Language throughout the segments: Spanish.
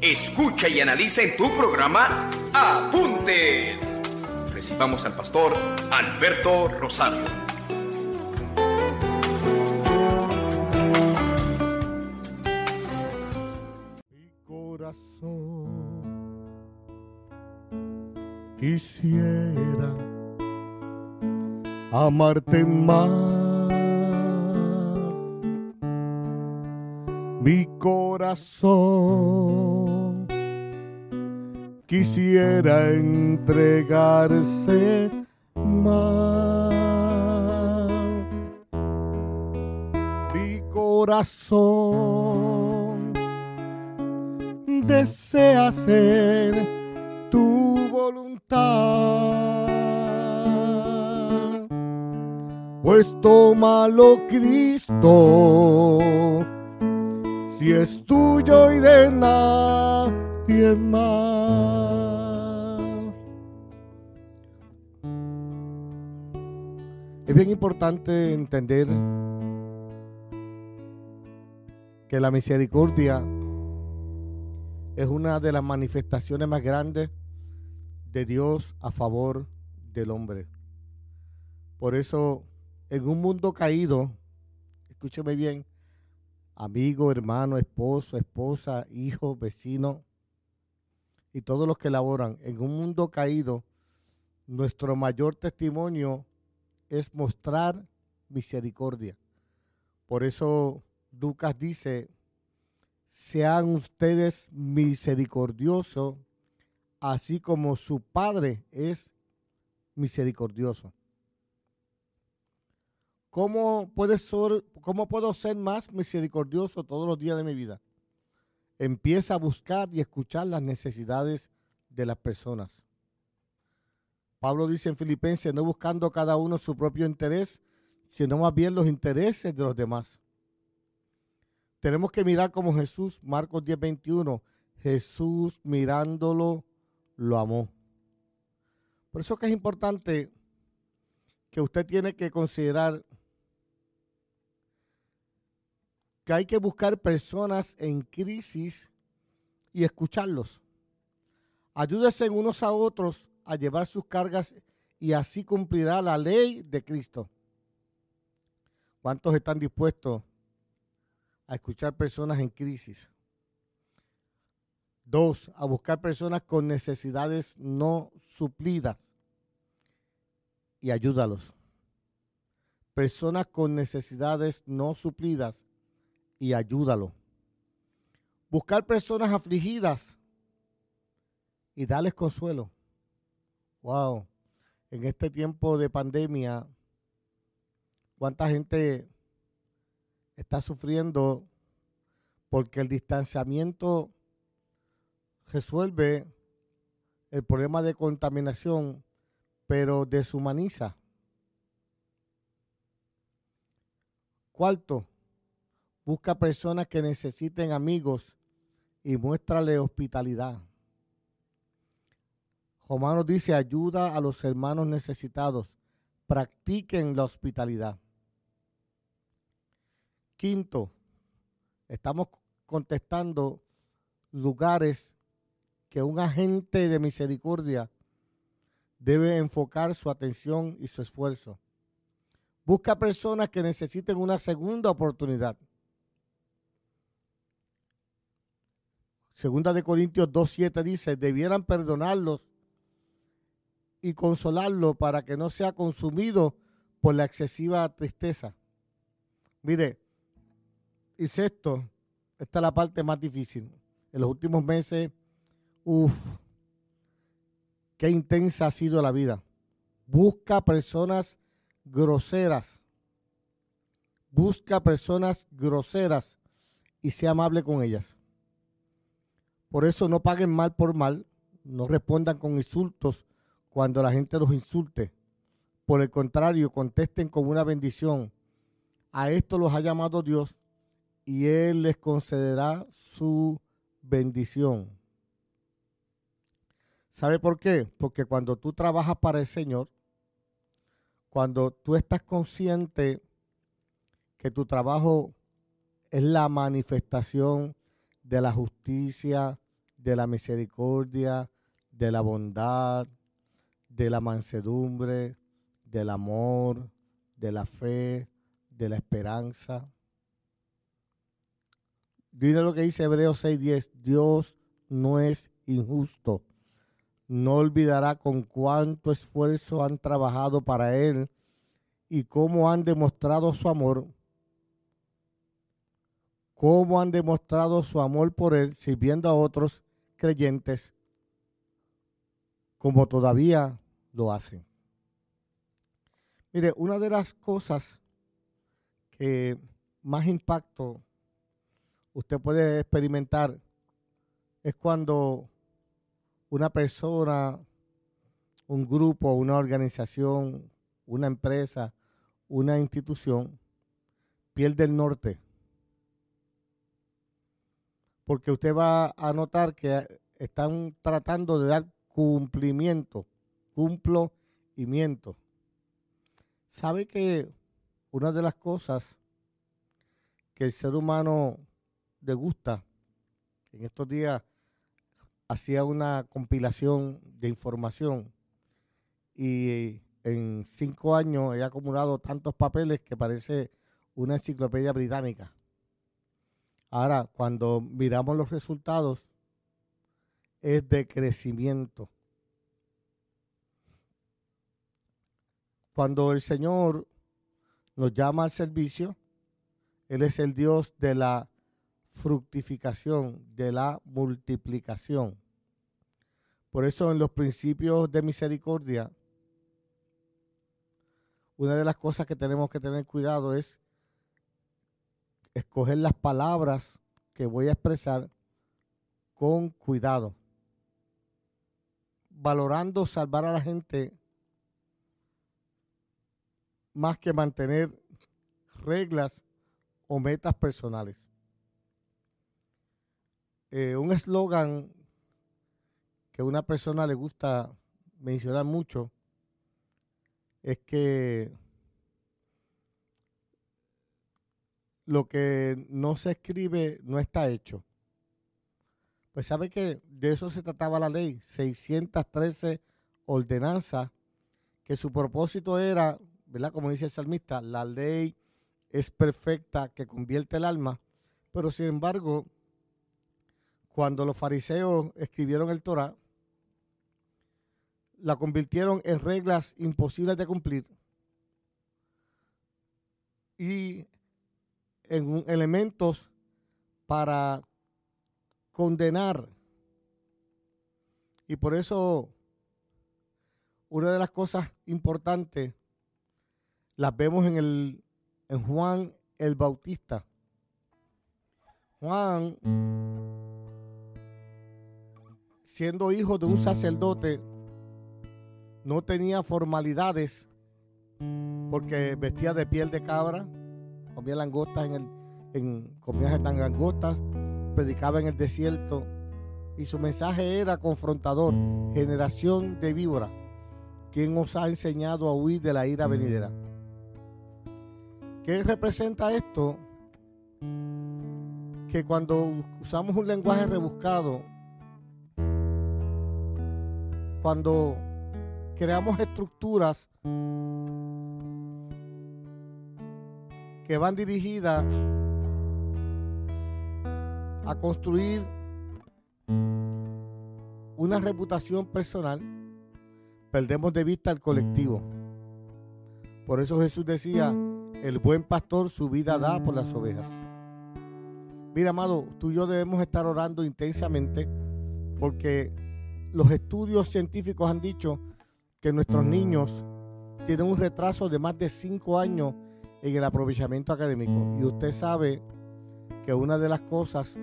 Escucha y analiza en tu programa Apuntes. Recibamos al pastor Alberto Rosario. Mi corazón quisiera amarte más mi corazón quisiera entregarse más. Mi corazón desea ser tu voluntad. Pues tómalo Cristo si es tuyo y de nadie más. Es bien importante entender que la misericordia es una de las manifestaciones más grandes de Dios a favor del hombre. Por eso, en un mundo caído, escúcheme bien, amigo, hermano, esposo, esposa, hijo, vecino y todos los que laboran en un mundo caído, nuestro mayor testimonio es mostrar misericordia. Por eso Lucas dice, sean ustedes misericordiosos, así como su Padre es misericordioso. ¿Cómo, ser, ¿Cómo puedo ser más misericordioso todos los días de mi vida? Empieza a buscar y escuchar las necesidades de las personas. Pablo dice en Filipenses, no buscando cada uno su propio interés, sino más bien los intereses de los demás. Tenemos que mirar como Jesús, Marcos 10:21, Jesús mirándolo lo amó. Por eso que es importante que usted tiene que considerar que hay que buscar personas en crisis y escucharlos. Ayúdense unos a otros a llevar sus cargas y así cumplirá la ley de Cristo. ¿Cuántos están dispuestos a escuchar personas en crisis? Dos, a buscar personas con necesidades no suplidas y ayúdalos. Personas con necesidades no suplidas y ayúdalo. Buscar personas afligidas y darles consuelo. Wow, en este tiempo de pandemia, cuánta gente está sufriendo porque el distanciamiento resuelve el problema de contaminación, pero deshumaniza. Cuarto, Busca personas que necesiten amigos y muéstrale hospitalidad. Romanos dice, ayuda a los hermanos necesitados. Practiquen la hospitalidad. Quinto, estamos contestando lugares que un agente de misericordia debe enfocar su atención y su esfuerzo. Busca personas que necesiten una segunda oportunidad. Segunda de Corintios 2.7 dice, debieran perdonarlos y consolarlo para que no sea consumido por la excesiva tristeza. Mire, y sexto, esta es la parte más difícil. En los últimos meses, uff, qué intensa ha sido la vida. Busca personas groseras. Busca personas groseras y sea amable con ellas. Por eso no paguen mal por mal, no respondan con insultos cuando la gente los insulte. Por el contrario, contesten con una bendición. A esto los ha llamado Dios y Él les concederá su bendición. ¿Sabe por qué? Porque cuando tú trabajas para el Señor, cuando tú estás consciente que tu trabajo es la manifestación de la justicia, de la misericordia, de la bondad, de la mansedumbre, del amor, de la fe, de la esperanza. Dile lo que dice Hebreos 6:10, Dios no es injusto. No olvidará con cuánto esfuerzo han trabajado para Él y cómo han demostrado su amor cómo han demostrado su amor por Él sirviendo a otros creyentes como todavía lo hacen. Mire, una de las cosas que más impacto usted puede experimentar es cuando una persona, un grupo, una organización, una empresa, una institución pierde el norte porque usted va a notar que están tratando de dar cumplimiento, cumplo. ¿Sabe que una de las cosas que el ser humano le gusta, en estos días hacía una compilación de información y en cinco años he acumulado tantos papeles que parece una enciclopedia británica. Ahora, cuando miramos los resultados, es de crecimiento. Cuando el Señor nos llama al servicio, Él es el Dios de la fructificación, de la multiplicación. Por eso en los principios de misericordia, una de las cosas que tenemos que tener cuidado es escoger las palabras que voy a expresar con cuidado, valorando salvar a la gente más que mantener reglas o metas personales. Eh, un eslogan que a una persona le gusta mencionar mucho es que lo que no se escribe no está hecho. Pues sabe que de eso se trataba la ley, 613 ordenanzas, que su propósito era, ¿verdad? Como dice el salmista, la ley es perfecta que convierte el alma, pero sin embargo, cuando los fariseos escribieron el Torah, la convirtieron en reglas imposibles de cumplir y en elementos para condenar. Y por eso una de las cosas importantes las vemos en el en Juan el Bautista. Juan siendo hijo de un sacerdote no tenía formalidades porque vestía de piel de cabra, comía langostas en el, en, comía tan langostas, predicaba en el desierto y su mensaje era confrontador, generación de víbora, quien os ha enseñado a huir de la ira venidera. ¿Qué representa esto? Que cuando usamos un lenguaje rebuscado, cuando creamos estructuras que van dirigidas a construir una reputación personal, perdemos de vista el colectivo. Por eso Jesús decía, el buen pastor su vida da por las ovejas. Mira, amado, tú y yo debemos estar orando intensamente porque los estudios científicos han dicho que nuestros niños tienen un retraso de más de cinco años en el aprovechamiento académico. Y usted sabe que una de las cosas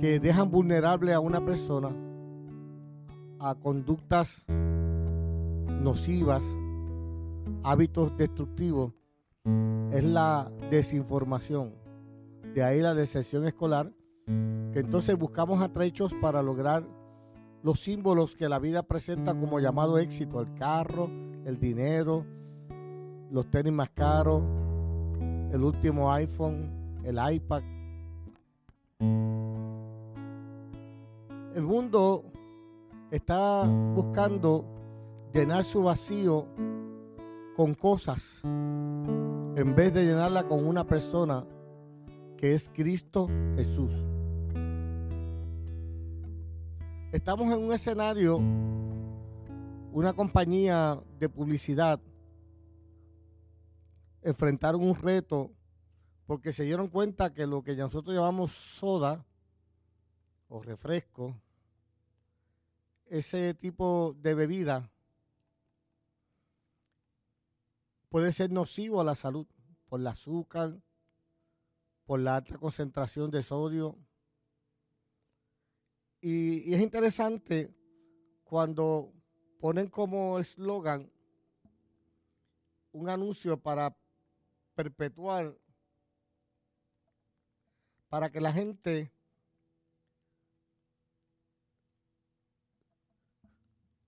que dejan vulnerable a una persona a conductas nocivas, hábitos destructivos, es la desinformación. De ahí la decepción escolar, que entonces buscamos atrechos para lograr los símbolos que la vida presenta como llamado éxito, el carro, el dinero, los tenis más caros, el último iPhone, el iPad. El mundo está buscando llenar su vacío con cosas en vez de llenarla con una persona que es Cristo Jesús. Estamos en un escenario, una compañía de publicidad enfrentaron un reto porque se dieron cuenta que lo que nosotros llamamos soda o refresco, ese tipo de bebida puede ser nocivo a la salud por el azúcar, por la alta concentración de sodio. Y, es interesante cuando ponen como eslogan un anuncio para perpetuar, para que la gente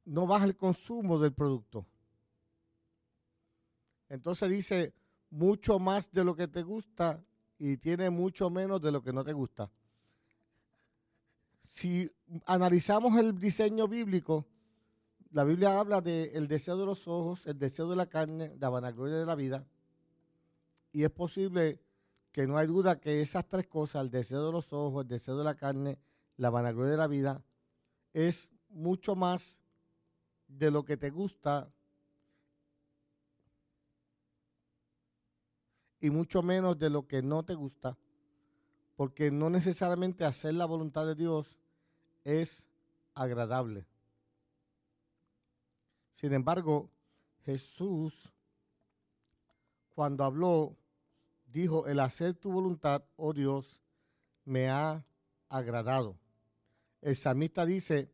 no baje el consumo del producto. Entonces dice mucho más de lo que te gusta y tiene mucho menos de lo que no te gusta. Si analizamos el diseño bíblico, la Biblia habla del deseo de los ojos, el deseo de la carne, la vanagloria de la vida. Y es posible que no hay duda que esas tres cosas, el deseo de los ojos, el deseo de la carne, la vanagloria de la vida, es mucho más de lo que te gusta y mucho menos de lo que no te gusta, porque no necesariamente hacer la voluntad de Dios es agradable. Sin embargo, Jesús, cuando habló, dijo, el hacer tu voluntad, oh Dios, me ha agradado. El salmista dice,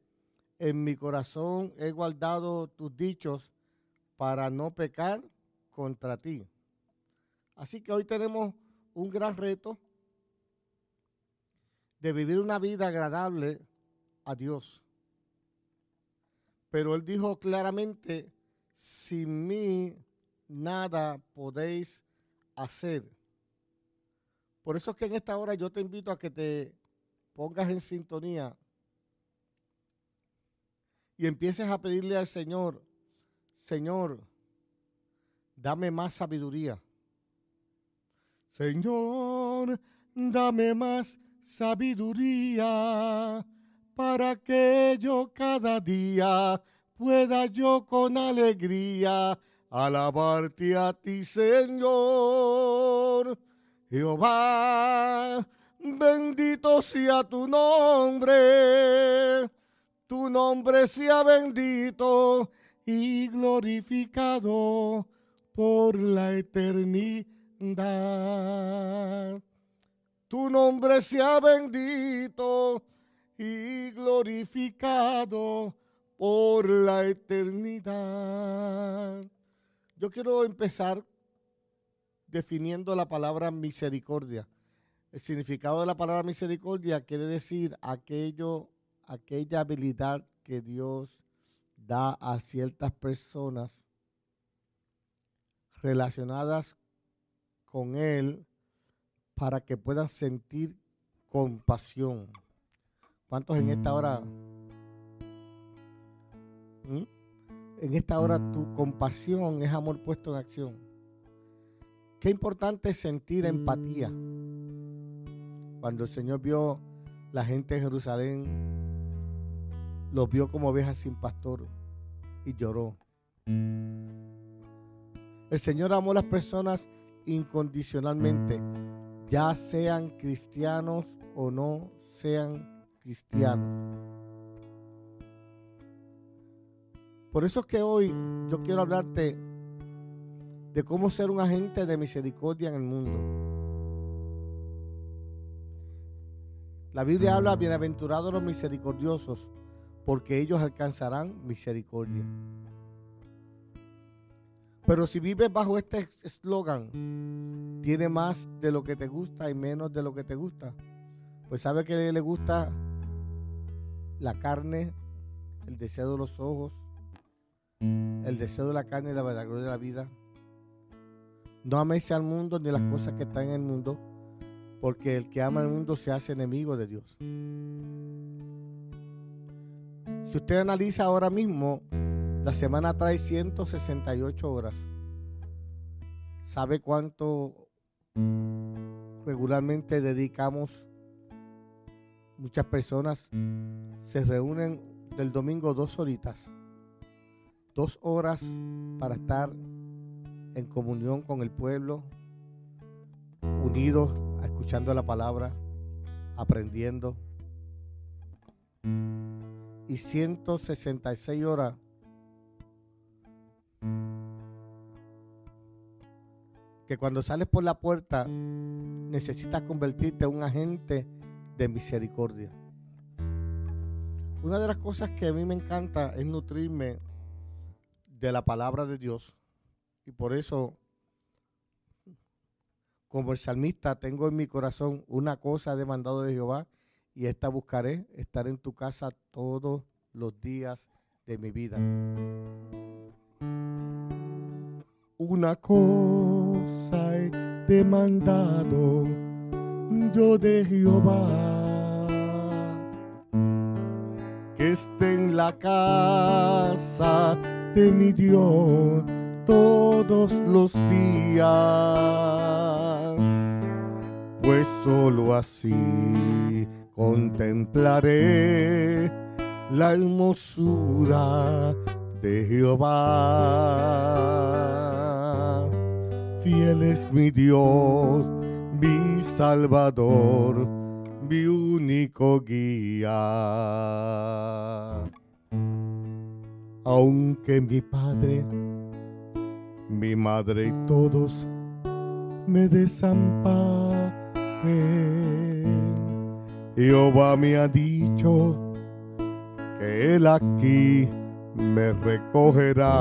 en mi corazón he guardado tus dichos para no pecar contra ti. Así que hoy tenemos un gran reto de vivir una vida agradable a Dios. Pero Él dijo claramente, sin mí nada podéis hacer. Por eso es que en esta hora yo te invito a que te pongas en sintonía y empieces a pedirle al Señor, Señor, dame más sabiduría. Señor, dame más sabiduría para que yo cada día pueda yo con alegría alabarte a ti, Señor. Jehová, bendito sea tu nombre, tu nombre sea bendito y glorificado por la eternidad. Tu nombre sea bendito y glorificado por la eternidad. Yo quiero empezar definiendo la palabra misericordia. El significado de la palabra misericordia quiere decir aquello, aquella habilidad que Dios da a ciertas personas relacionadas con Él para que puedan sentir compasión. ¿Cuántos en esta hora? ¿Mm? En esta hora tu compasión es amor puesto en acción. Qué importante es sentir empatía. Cuando el Señor vio la gente de Jerusalén, los vio como ovejas sin pastor y lloró. El Señor amó a las personas incondicionalmente, ya sean cristianos o no sean cristianos. Por eso es que hoy yo quiero hablarte de cómo ser un agente de misericordia en el mundo. La Biblia habla, bienaventurados los misericordiosos, porque ellos alcanzarán misericordia. Pero si vives bajo este eslogan, tiene más de lo que te gusta y menos de lo que te gusta. Pues sabe que le gusta la carne, el deseo de los ojos, el deseo de la carne y la verdad de la vida. No améis al mundo ni las cosas que están en el mundo, porque el que ama el mundo se hace enemigo de Dios. Si usted analiza ahora mismo, la semana trae 168 horas. ¿Sabe cuánto regularmente dedicamos? Muchas personas se reúnen del domingo dos horitas, dos horas para estar en comunión con el pueblo, unidos, escuchando la palabra, aprendiendo. Y 166 horas que cuando sales por la puerta necesitas convertirte en un agente de misericordia. Una de las cosas que a mí me encanta es nutrirme de la palabra de Dios. Y por eso, como el salmista, tengo en mi corazón una cosa demandado de Jehová y esta buscaré, estar en tu casa todos los días de mi vida. Una cosa he demandado yo de Jehová, que esté en la casa de mi Dios todos los días, pues solo así contemplaré la hermosura de Jehová. Fiel es mi Dios, mi Salvador, mi único guía. Aunque mi Padre, mi madre y todos me desamparen, Jehová me ha dicho que Él aquí me recogerá.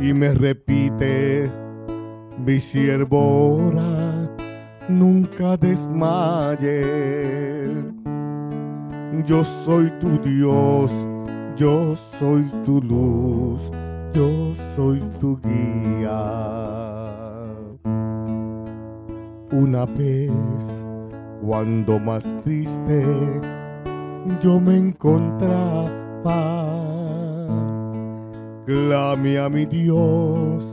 Y me repite, mi siervo ora, nunca desmaye. Yo soy tu Dios, yo soy tu luz, yo soy tu guía. Una vez, cuando más triste yo me encontraba, clame a mi Dios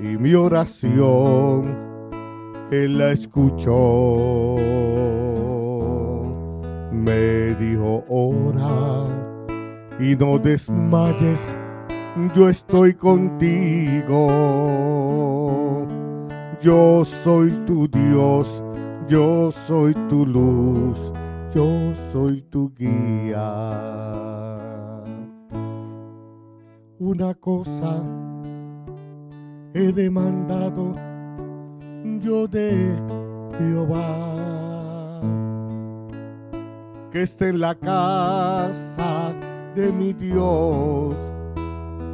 y mi oración Él la escuchó. Me dijo, ora y no desmayes, yo estoy contigo. Yo soy tu Dios, yo soy tu luz, yo soy tu guía. Una cosa he demandado yo de Jehová, que esté en la casa de mi Dios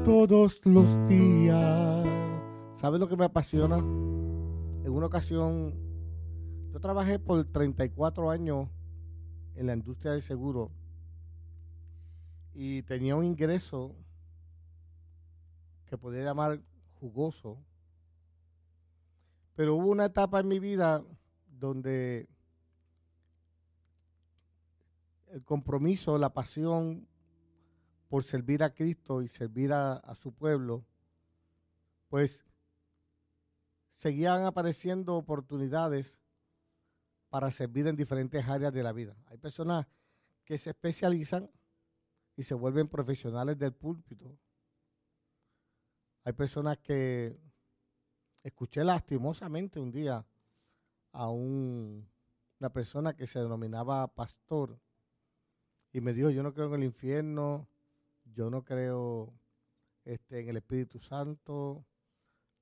todos los días. ¿Sabes lo que me apasiona? En una ocasión, yo trabajé por 34 años en la industria del seguro y tenía un ingreso que podía llamar jugoso, pero hubo una etapa en mi vida donde el compromiso, la pasión por servir a Cristo y servir a, su pueblo, pues seguían apareciendo oportunidades para servir en diferentes áreas de la vida. Hay personas que se especializan y se vuelven profesionales del púlpito. Hay personas que escuché lastimosamente un día a un, una persona que se denominaba pastor y me dijo, yo no creo en el infierno, yo no creo este, en el Espíritu Santo,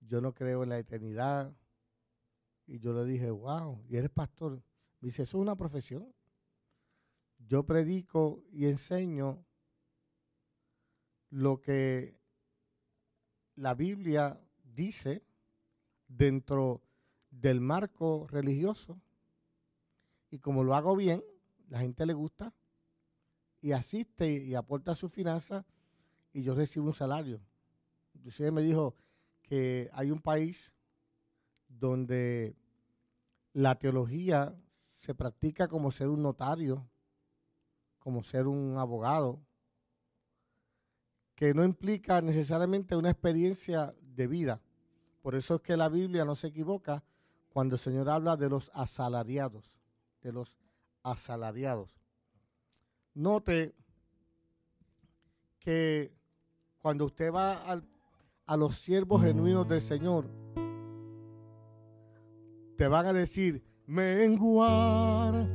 yo no creo en la eternidad. Y yo le dije, wow, ¿y eres pastor? Me dice, eso es una profesión. yo predico y enseño lo que la Biblia dice dentro del marco religioso. Y como lo hago bien, la gente le gusta y asiste y aporta su finanza y yo recibo un salario. Inclusive me dijo que hay un país donde la teología se practica como ser un notario, como ser un abogado, que no implica necesariamente una experiencia de vida. Por eso es que la Biblia no se equivoca cuando el Señor habla de los asalariados, de los asalariados. Note que cuando usted va a los siervos genuinos del Señor, te van a decir, menguar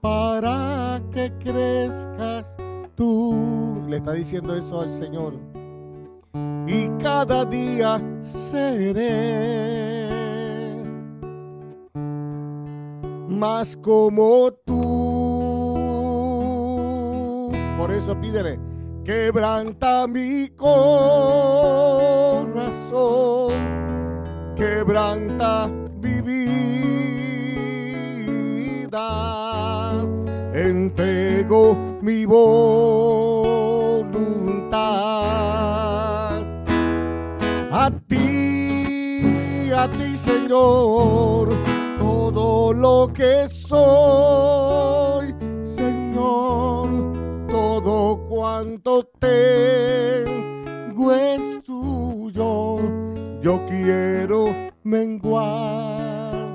para que crezcas tú. Le está diciendo eso al Señor. Y cada día seré más como tú. Por eso pídele, quebranta mi corazón, quebranta mi vida, entrego mi voluntad a ti, a ti Señor todo lo que soy, cuanto tengo es tuyo. Yo quiero menguar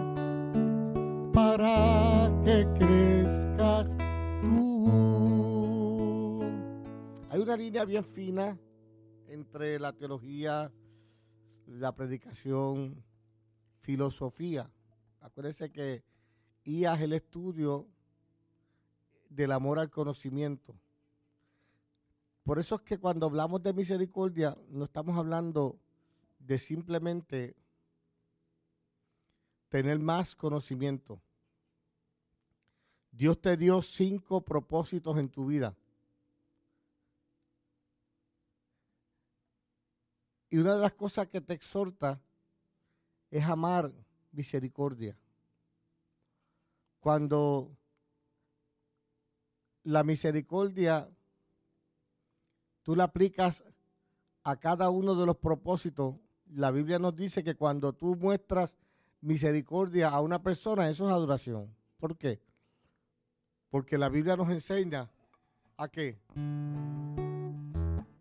para que crezcas tú. Hay una línea bien fina entre la teología, la predicación, filosofía. Acuérdense que IA es el estudio del amor al conocimiento. Por eso es que cuando hablamos de misericordia, no estamos hablando de simplemente tener más conocimiento. Dios te dio cinco propósitos en tu vida. Y una de las cosas que te exhorta es amar misericordia. Cuando la misericordia tú la aplicas a cada uno de los propósitos, la Biblia nos dice que cuando tú muestras misericordia a una persona, eso es adoración. ¿Por qué? Porque la Biblia nos enseña a qué.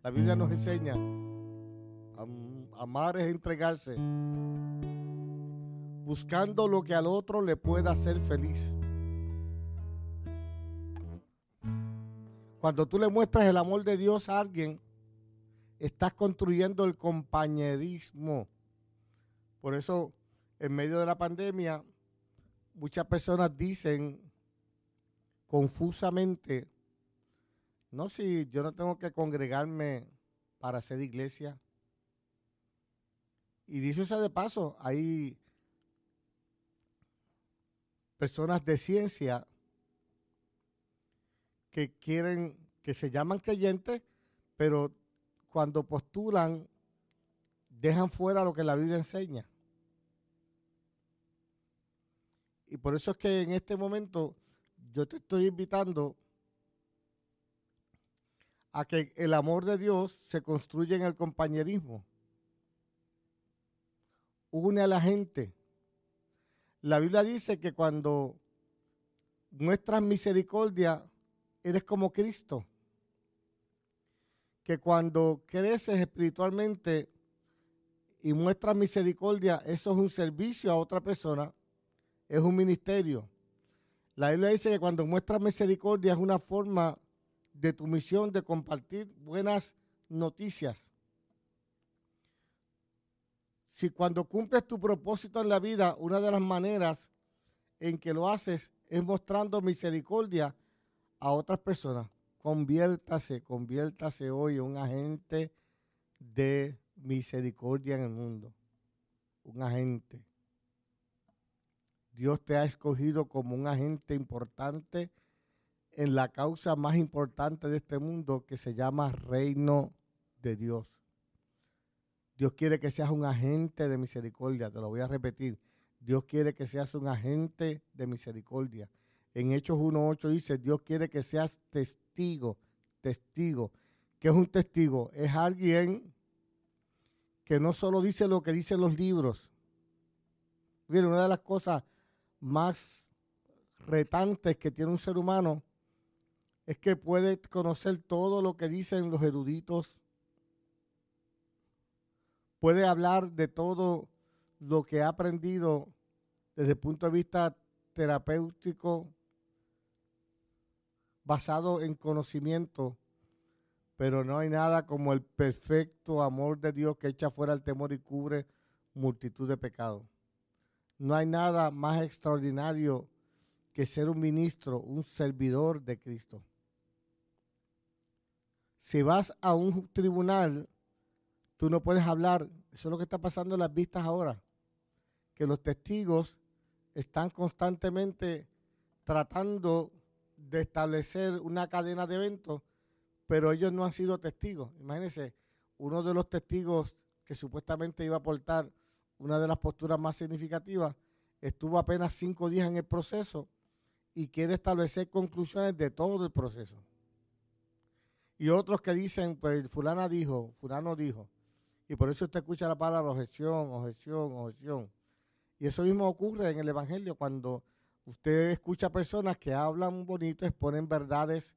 La Biblia nos enseña a amar es entregarse buscando lo que al otro le pueda hacer feliz. Cuando tú le muestras el amor de Dios a alguien, estás construyendo el compañerismo. Por eso, en medio de la pandemia, muchas personas dicen confusamente, no, si yo no tengo que congregarme para hacer iglesia. Y dicho sea de paso, hay personas de ciencia que quieren, que se llaman creyentes, pero cuando postulan dejan fuera lo que la Biblia enseña. Y por eso es que en este momento yo te estoy invitando a que el amor de Dios se construya en el compañerismo. Une a la gente la Biblia dice que cuando muestras misericordia, eres como Cristo. Que cuando creces espiritualmente y muestras misericordia, eso es un servicio a otra persona, es un ministerio. La Biblia dice que cuando muestras misericordia es una forma de tu misión de compartir buenas noticias si cuando cumples tu propósito en la vida, una de las maneras en que lo haces es mostrando misericordia a otras personas, conviértase, conviértase hoy en un agente de misericordia en el mundo. Un agente. Dios te ha escogido como un agente importante en la causa más importante de este mundo que se llama reino de Dios. Dios quiere que seas un agente de misericordia, te lo voy a repetir. Dios quiere que seas un agente de misericordia. En Hechos 1.8 dice, Dios quiere que seas testigo, testigo. ¿Qué es un testigo? Es alguien que no solo dice lo que dicen los libros. Miren, una de las cosas más retantes que tiene un ser humano es que puede conocer todo lo que dicen los eruditos, puede hablar de todo lo que ha aprendido desde el punto de vista terapéutico, basado en conocimiento, pero no hay nada como el perfecto amor de Dios que echa fuera el temor y cubre multitud de pecados. No hay nada más extraordinario que ser un ministro, un servidor de Cristo. Si vas a un tribunal, tú no puedes hablar. Eso es lo que está pasando en las vistas ahora. Que los testigos están constantemente tratando de establecer una cadena de eventos, pero ellos no han sido testigos. Imagínense, uno de los testigos que supuestamente iba a aportar una de las posturas más significativas, estuvo apenas cinco días en el proceso y quiere establecer conclusiones de todo el proceso. Y otros que dicen, pues fulana dijo, fulano dijo. Y por eso usted escucha la palabra objeción, objeción, objeción. Y eso mismo ocurre en el Evangelio cuando usted escucha personas que hablan bonito, exponen verdades,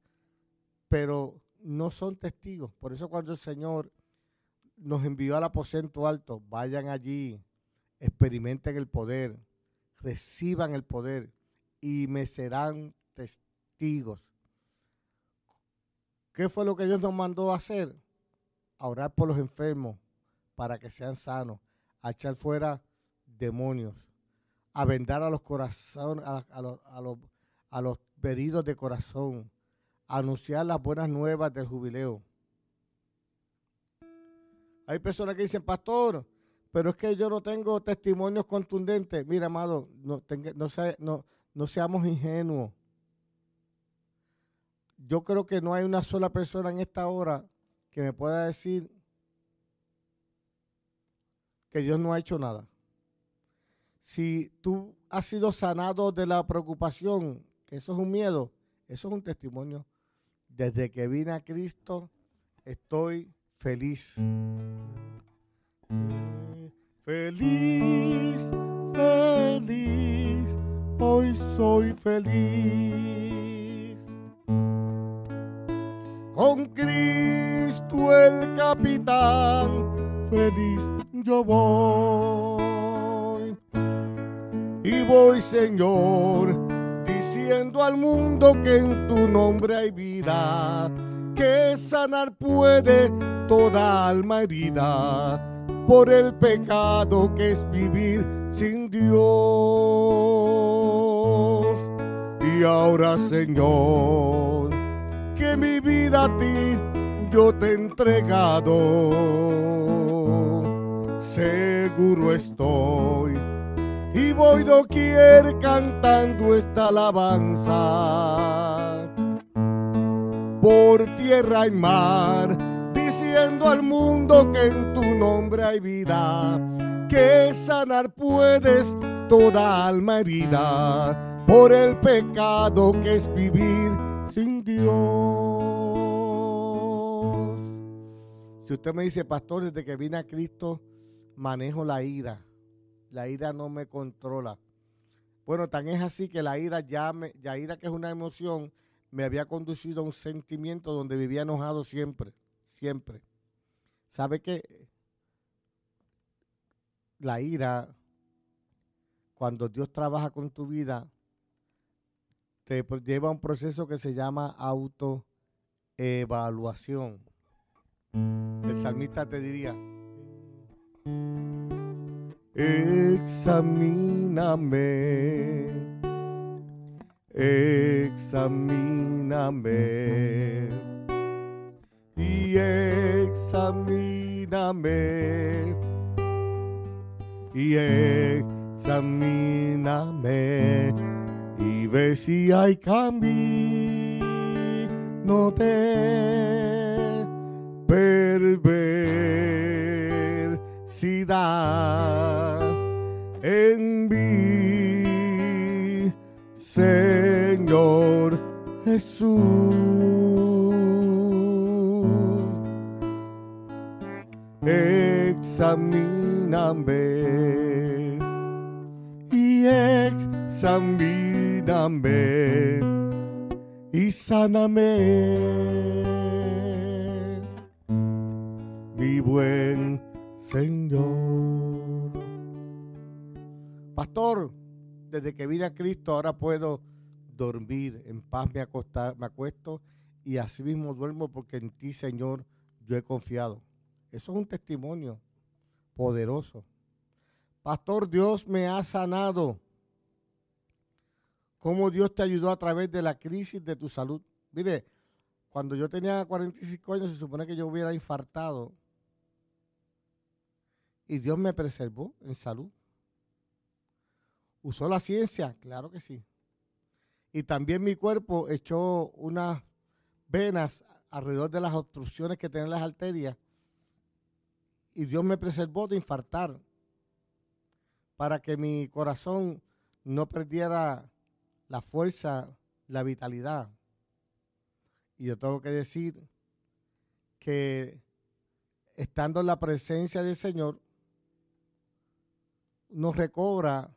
pero no son testigos. Por eso cuando el Señor nos envió al aposento alto, vayan allí, experimenten el poder, reciban el poder y me serán testigos. ¿Qué fue lo que Dios nos mandó a hacer? A orar por los enfermos para que sean sanos, a echar fuera demonios, a vendar a los corazones, a, los, a los heridos de corazón, a anunciar las buenas nuevas del jubileo. Hay personas que dicen, pastor, pero es que yo no tengo testimonios contundentes. Mira, amado, no, no, no seamos ingenuos yo creo que no hay una sola persona en esta hora que me pueda decir que Dios no ha hecho nada. Si tú has sido sanado de la preocupación, que eso es un miedo, eso es un testimonio. Desde que vine a Cristo estoy feliz. Feliz, feliz, hoy soy feliz. Con Cristo el capitán, feliz yo voy. Y voy, Señor, diciendo al mundo que en tu nombre hay vida, que sanar puede toda alma herida por el pecado que es vivir sin Dios. Y ahora, Señor, que mi vida a ti yo te he entregado. Seguro estoy y voy doquier cantando esta alabanza. Por tierra y mar, diciendo al mundo que en tu nombre hay vida, que sanar puedes toda alma herida por el pecado que es vivir sin Dios. Si usted me dice, pastor, desde que vine a Cristo, manejo la ira. La ira no me controla. Bueno, tan es así que la ira ya, me, la ira que es una emoción, me había conducido a un sentimiento donde vivía enojado siempre, siempre. ¿Sabe qué? La ira, cuando Dios trabaja con tu vida, te lleva a un proceso que se llama autoevaluación. El salmista te diría, examíname, examíname. Y examíname. Y examíname. Y ve si hay camino no te perversidad en mí, Señor Jesús. Examíname y examíname y sáname, mi buen Señor. Pastor, desde que vine a Cristo ahora puedo dormir, en paz me, acuesto y así mismo duermo porque en ti, Señor, yo he confiado. Eso es un testimonio poderoso. Pastor, Dios me ha sanado. ¿Cómo Dios te ayudó a través de la crisis de tu salud? Mire, cuando yo tenía 45 años se supone que yo hubiera infartado. Y Dios me preservó en salud. ¿Usó la ciencia? Claro que sí. Y también mi cuerpo echó unas venas alrededor de las obstrucciones que tienen las arterias. Y Dios me preservó de infartar para que mi corazón no perdiera la fuerza, la vitalidad. Y yo tengo que decir que estando en la presencia del Señor, nos recobra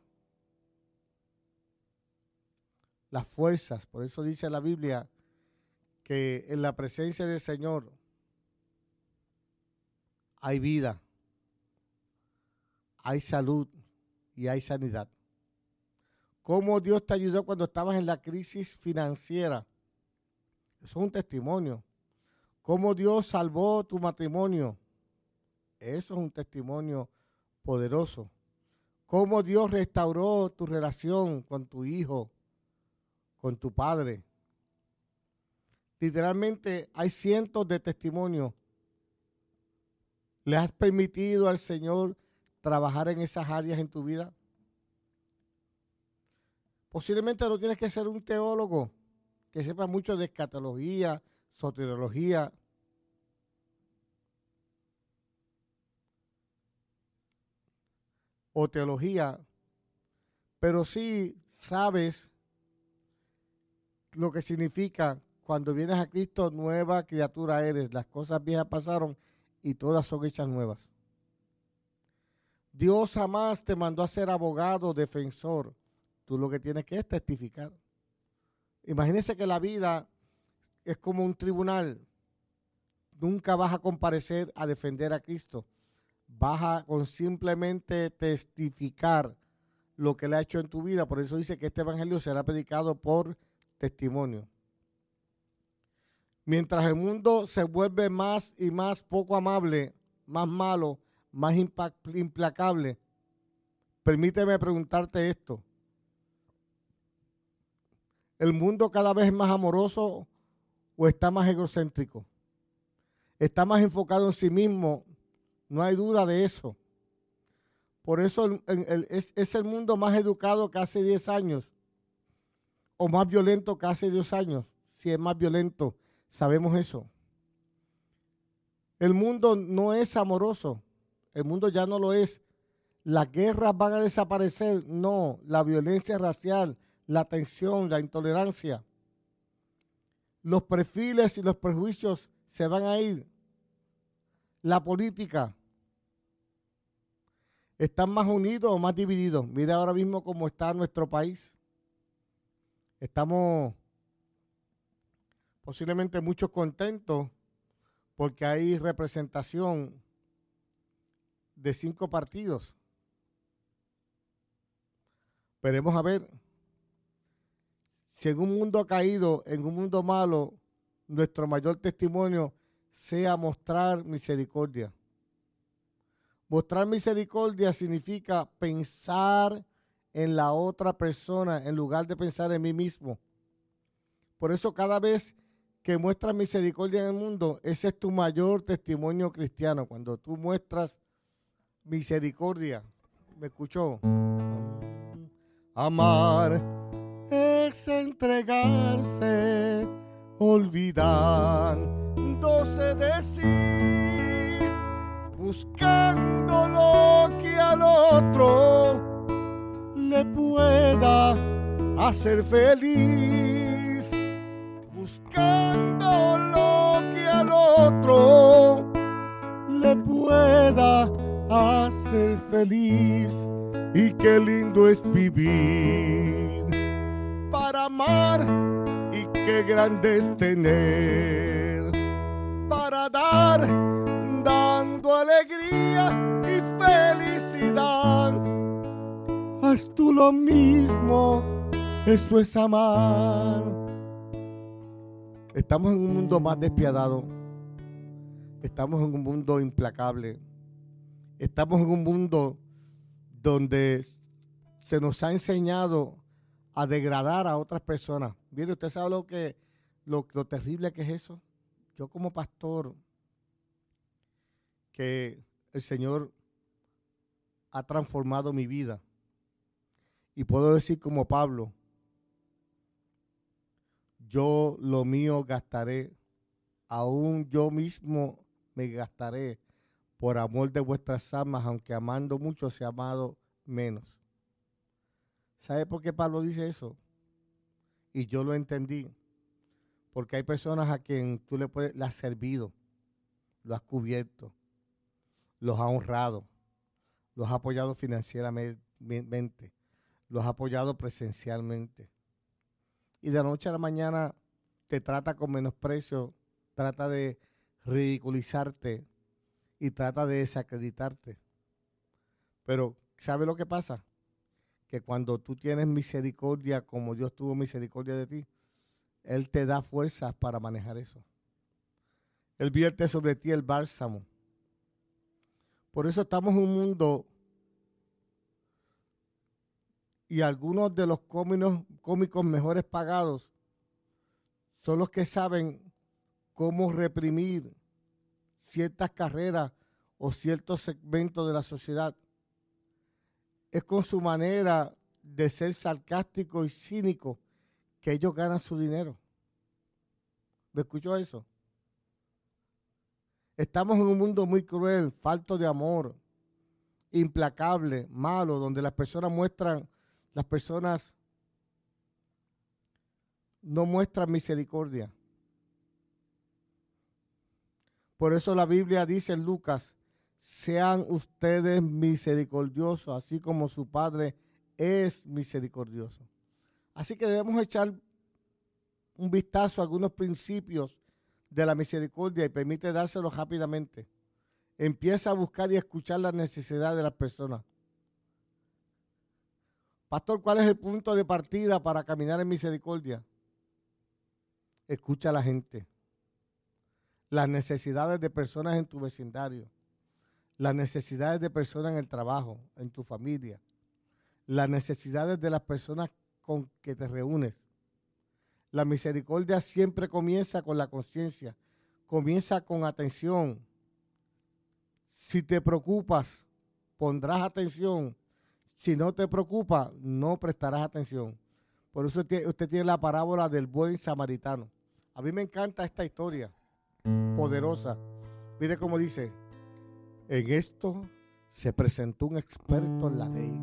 las fuerzas. Por eso dice la Biblia que en la presencia del Señor hay vida, hay salud y hay sanidad cómo Dios te ayudó cuando estabas en la crisis financiera. Eso es un testimonio. Cómo Dios salvó tu matrimonio. Eso es un testimonio poderoso. Cómo Dios restauró tu relación con tu hijo, con tu padre. Literalmente hay cientos de testimonios. ¿Le has permitido al Señor trabajar en esas áreas en tu vida? Posiblemente no tienes que ser un teólogo que sepa mucho de escatología, soteriología. o teología, pero sí sabes lo que significa cuando vienes a Cristo, nueva criatura eres. Las cosas viejas pasaron y todas son hechas nuevas. Dios jamás te mandó a ser abogado, defensor. Tú lo que tienes que es testificar. Imagínese que la vida es como un tribunal. Nunca vas a comparecer a defender a Cristo. Vas a con simplemente testificar lo que le ha hecho en tu vida. Por eso dice que este evangelio será predicado por testimonio. Mientras el mundo se vuelve más y más poco amable, más malo, más implacable, permíteme preguntarte esto el mundo cada vez es más amoroso o está más egocéntrico? Está más enfocado en sí mismo, no hay duda de eso. Por eso es, el mundo más educado que hace 10 años o más violento que hace 10 años. Si es más violento, sabemos eso. El mundo no es amoroso, el mundo ya no lo es. Las guerras van a desaparecer, no, la violencia racial, la tensión, la intolerancia. Los perfiles y los prejuicios se van a ir. La política. ¿Están más unidos o más divididos? Mira ahora mismo cómo está nuestro país. Estamos posiblemente muchos contentos porque hay representación de cinco partidos. Veremos a ver si en un mundo caído, en un mundo malo, nuestro mayor testimonio sea mostrar misericordia. Mostrar misericordia significa pensar en la otra persona en lugar de pensar en mí mismo. Por eso cada vez que muestras misericordia en el mundo, ese es tu mayor testimonio cristiano. Cuando tú muestras misericordia, ¿me escuchó? Amar es entregarse olvidándose de sí, buscando lo que al otro le pueda hacer feliz, buscando lo que al otro le pueda hacer feliz. Y qué lindo es vivir para amar y qué grande es tener para dar, dando alegría Haz tú lo mismo, eso es amar. Estamos en un mundo más despiadado. Estamos en un mundo implacable. Estamos en un mundo donde se nos ha enseñado a degradar a otras personas. Mire, usted sabe que lo, terrible que es eso. Yo como pastor, que el Señor ha transformado mi vida. Y puedo decir como Pablo, yo lo mío gastaré, aún yo mismo me gastaré por amor de vuestras almas, aunque amando mucho se ha amado menos. ¿Sabe por qué Pablo dice eso? Y yo lo entendí. Porque hay personas a quien tú le, puedes, le has servido, lo has cubierto, los has honrado, los has apoyado financieramente, los has apoyado presencialmente. Y de la noche a la mañana te trata con menosprecio, trata de ridiculizarte, y trata de desacreditarte. Pero, ¿sabe lo que pasa? Que cuando tú tienes misericordia, como Dios tuvo misericordia de ti, Él te da fuerzas para manejar eso. Él vierte sobre ti el bálsamo. Por eso estamos en un mundo y algunos de los cómicos, mejores pagados son los que saben cómo reprimir ciertas carreras o ciertos segmentos de la sociedad. Es con su manera de ser sarcástico y cínico que ellos ganan su dinero. ¿Me escuchó eso? Estamos en un mundo muy cruel, falto de amor, implacable, malo, donde las personas muestran, las personas no muestran misericordia. Por eso la Biblia dice en Lucas, sean ustedes misericordiosos, así como su Padre es misericordioso. Así que debemos echar un vistazo a algunos principios de la misericordia y permite dárselo rápidamente. Empieza a buscar y escuchar las necesidades de las personas. Pastor, ¿cuál es el punto de partida para caminar en misericordia? Escucha a la gente las necesidades de personas en tu vecindario, las necesidades de personas en el trabajo, en tu familia, las necesidades de las personas con que te reúnes. La misericordia siempre comienza con la conciencia, comienza con atención. Si te preocupas, pondrás atención. Si no te preocupa, no prestarás atención. Por eso usted tiene la parábola del buen samaritano. A mí me encanta esta historia poderosa. Mire cómo dice, en esto se presentó un experto en la ley.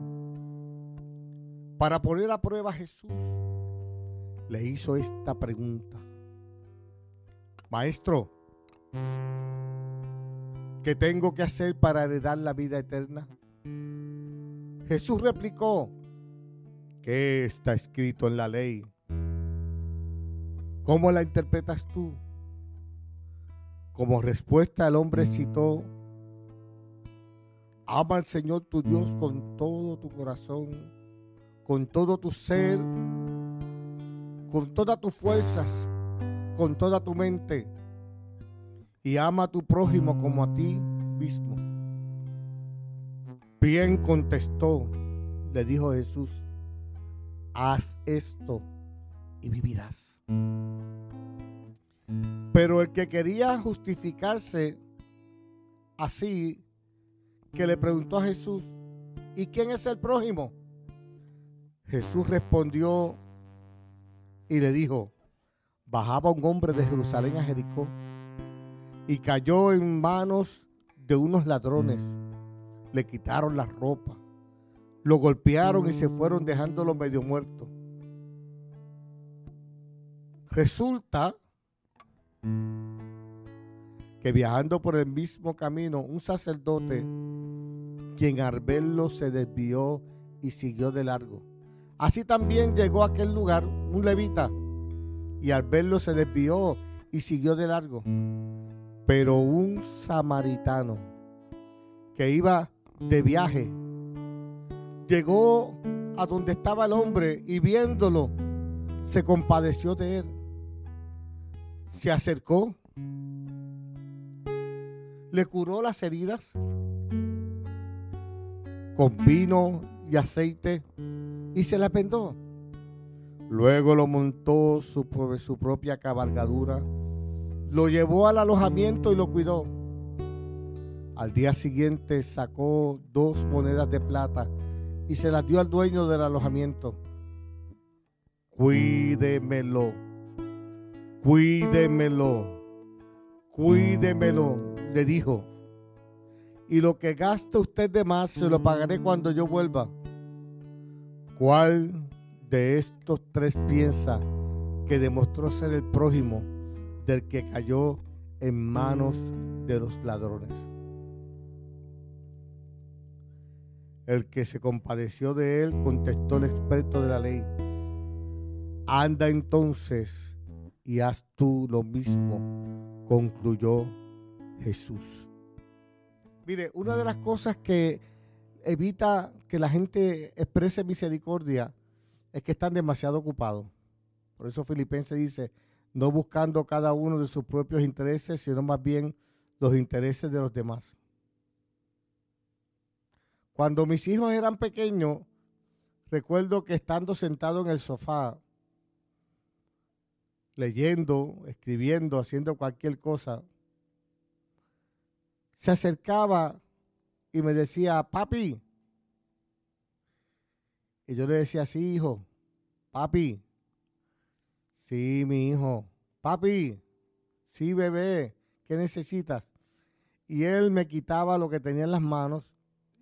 Para poner a prueba a Jesús, le hizo esta pregunta. Maestro, ¿qué tengo que hacer para heredar la vida eterna? Jesús replicó, ¿qué está escrito en la ley? ¿Cómo la interpretas tú? Como respuesta el hombre citó, ama al Señor tu Dios con todo tu corazón, con todo tu ser, con todas tus fuerzas, con toda tu mente, y ama a tu prójimo como a ti mismo. Bien contestó, le dijo Jesús, haz esto y vivirás. Pero el que quería justificarse así, que le preguntó a Jesús, ¿y quién es el prójimo? Jesús respondió y le dijo, bajaba un hombre de Jerusalén a Jericó y cayó en manos de unos ladrones. Le quitaron la ropa, lo golpearon y se fueron dejándolo medio muerto. Resulta que viajando por el mismo camino, un sacerdote, quien al verlo se desvió y siguió de largo. Así también llegó a aquel lugar un levita y al verlo se desvió y siguió de largo. Pero un samaritano que iba de viaje llegó a donde estaba el hombre y viéndolo se compadeció de él. Se acercó, le curó las heridas con vino y aceite y se la pendó. Luego lo montó su, su propia cabalgadura, lo llevó al alojamiento y lo cuidó. Al día siguiente sacó dos monedas de plata y se las dio al dueño del alojamiento. Cuídemelo, cuídemelo, cuídemelo, le dijo. Y lo que gaste usted de más se lo pagaré cuando yo vuelva. ¿Cuál de estos tres piensa que demostró ser el prójimo del que cayó en manos de los ladrones? El que se compadeció de él contestó el experto de la ley. Anda entonces y haz tú lo mismo, concluyó Jesús. Mire, una de las cosas que evita que la gente exprese misericordia es que están demasiado ocupados. Por eso Filipenses dice, no buscando cada uno de sus propios intereses, sino más bien los intereses de los demás. Cuando mis hijos eran pequeños, recuerdo que estando sentado en el sofá, leyendo, escribiendo, haciendo cualquier cosa, se acercaba y me decía, papi. Y yo le decía, sí, hijo, papi. Sí, mi hijo, papi. Sí, bebé, ¿qué necesitas? Y él me quitaba lo que tenía en las manos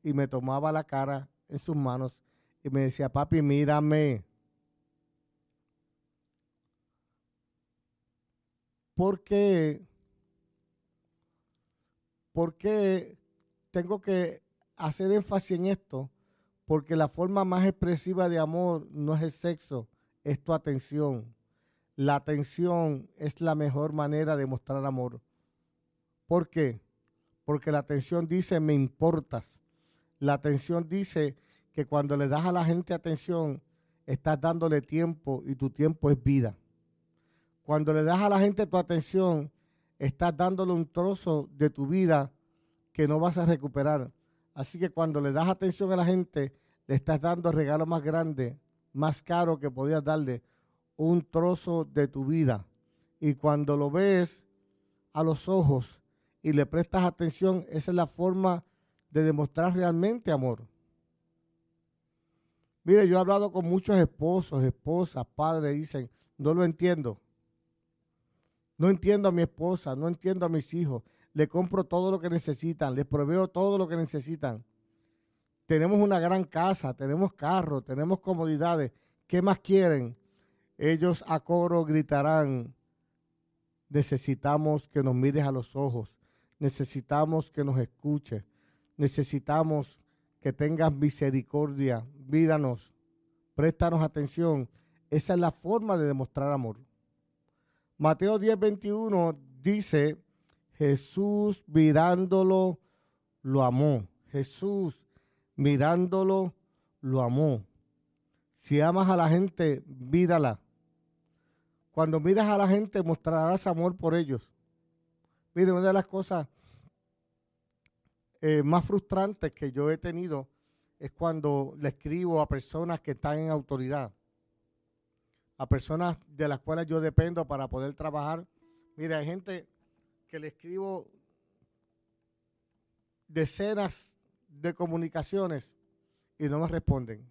y me tomaba la cara en sus manos y me decía, papi, mírame. ¿Por qué? ¿Por qué tengo que hacer énfasis en esto? Porque la forma más expresiva de amor no es el sexo, es tu atención. La atención es la mejor manera de mostrar amor. ¿Por qué? Porque la atención dice, me importas. La atención dice que cuando le das a la gente atención, estás dándole tiempo y tu tiempo es vida. Cuando le das a la gente tu atención, estás dándole un trozo de tu vida que no vas a recuperar. Así que cuando le das atención a la gente, le estás dando regalo más grande, más caro que podías darle, un trozo de tu vida. Y cuando lo ves a los ojos y le prestas atención, esa es la forma de demostrar realmente amor. Mire, yo he hablado con muchos esposos, esposas, padres, dicen, no lo entiendo. No entiendo a mi esposa, no entiendo a mis hijos. Le compro todo lo que necesitan, les proveo todo lo que necesitan. Tenemos una gran casa, tenemos carro, tenemos comodidades. ¿Qué más quieren? Ellos a coro gritarán, necesitamos que nos mires a los ojos, necesitamos que nos escuches, necesitamos que tengas misericordia, míranos, préstanos atención. Esa es la forma de demostrar amor. Mateo 10, 21 dice, Jesús mirándolo, lo amó. Jesús mirándolo, lo amó. Si amas a la gente, mírala. Cuando miras a la gente, mostrarás amor por ellos. Mire, una de las cosas eh, más frustrantes que yo he tenido es cuando le escribo a personas que están en autoridad, a personas de las cuales yo dependo para poder trabajar. Mira, hay gente que le escribo decenas de comunicaciones y no me responden.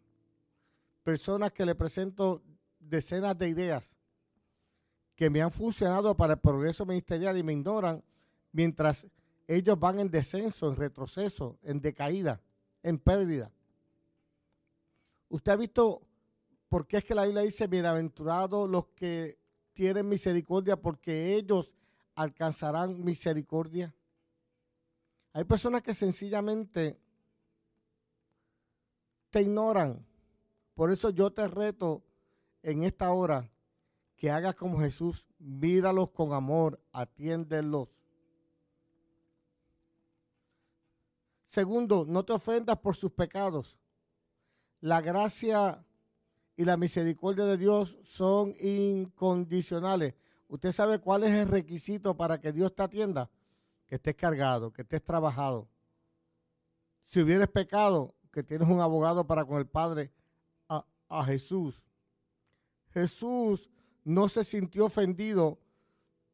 Personas que le presento decenas de ideas que me han funcionado para el progreso ministerial y me ignoran mientras ellos van en descenso, en retroceso, en decaída, en pérdida. ¿Usted ha visto por qué es que la Biblia dice, bienaventurados los que tienen misericordia, porque ellos alcanzarán misericordia? Hay personas que sencillamente te ignoran. Por eso yo te reto en esta hora que hagas como Jesús, míralos con amor, atiéndelos. Segundo, no te ofendas por sus pecados. La gracia y la misericordia de Dios son incondicionales. ¿Usted sabe cuál es el requisito para que Dios te atienda? Que estés cargado, que estés trabajado. Si hubieres pecado, que tienes un abogado para con el Padre, a, a Jesús. Jesús no se sintió ofendido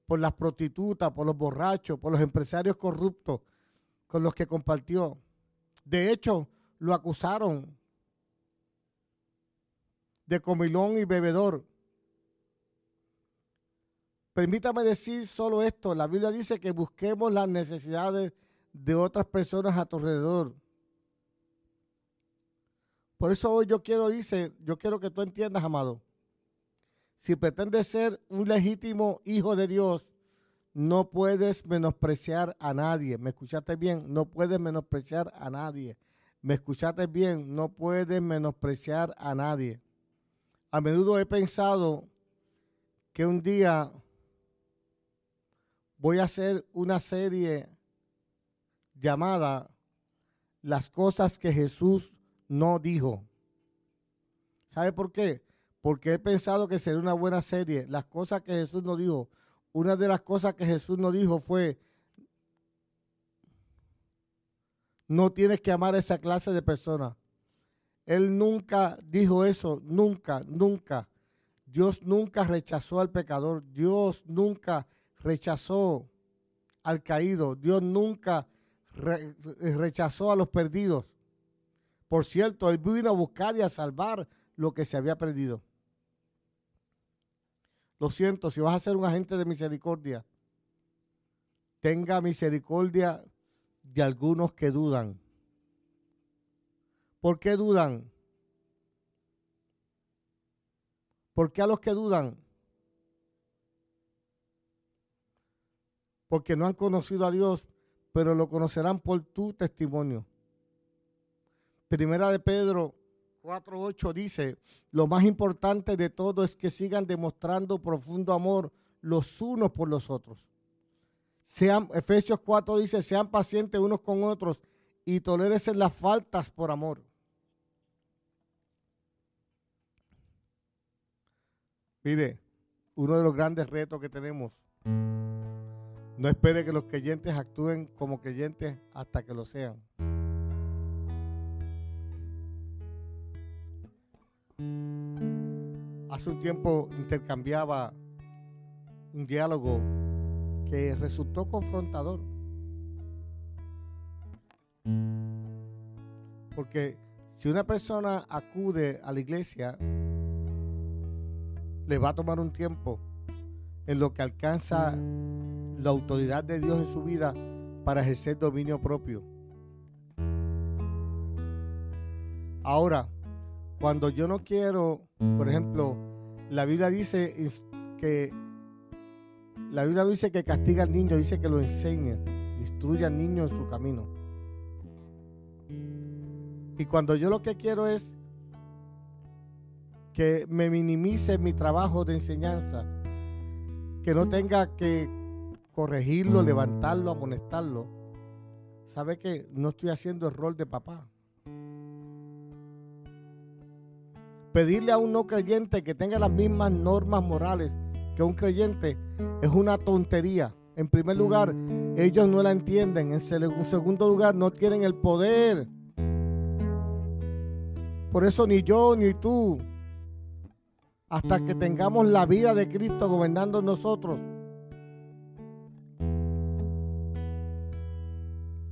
por las prostitutas, por los borrachos, por los empresarios corruptos con los que compartió. De hecho, lo acusaron de comilón y bebedor. Permítame decir solo esto. La Biblia dice que busquemos las necesidades de otras personas a tu alrededor. Por eso hoy yo quiero, dice, yo quiero que tú entiendas, amado. Si pretendes ser un legítimo hijo de Dios, no puedes menospreciar a nadie. ¿Me escuchaste bien? No puedes menospreciar a nadie. ¿Me escuchaste bien? No puedes menospreciar a nadie. A menudo he pensado que un día voy a hacer una serie llamada Las cosas que Jesús no dijo. ¿Sabe por qué? Porque he pensado que sería una buena serie. Las cosas que Jesús no dijo una de las cosas que Jesús nos dijo fue, no tienes que amar a esa clase de personas. Él nunca dijo eso, nunca, nunca. Dios nunca rechazó al pecador, Dios nunca rechazó al caído, Dios nunca rechazó a los perdidos. Por cierto, Él vino a buscar y a salvar lo que se había perdido. Lo siento, si vas a ser un agente de misericordia, tenga misericordia de algunos que dudan. ¿Por qué dudan? ¿Por qué a los que dudan? Porque no han conocido a Dios, pero lo conocerán por tu testimonio. Primera de Pedro 4.8 dice, lo más importante de todo es que sigan demostrando profundo amor los unos por los otros. Sean, Efesios 4 dice, sean pacientes unos con otros y tolérense las faltas por amor. Mire, uno de los grandes retos que tenemos, no espere que los creyentes actúen como creyentes hasta que lo sean. Hace un tiempo intercambiaba un diálogo que resultó confrontador. Porque si una persona acude a la iglesia, le va a tomar un tiempo en lo que alcanza la autoridad de Dios en su vida para ejercer dominio propio. Ahora, cuando yo no quiero, por ejemplo, la Biblia dice que la Biblia dice que castiga al niño, dice que lo enseña, instruye al niño en su camino. Y cuando yo lo que quiero es que me minimice mi trabajo de enseñanza, que no tenga que corregirlo, levantarlo, amonestarlo, ¿sabe que no estoy haciendo el rol de papá? Pedirle a un no creyente que tenga las mismas normas morales que un creyente es una tontería. En primer lugar, ellos no la entienden. En segundo lugar, no tienen el poder. Por eso ni yo ni tú, hasta que tengamos la vida de Cristo gobernando nosotros,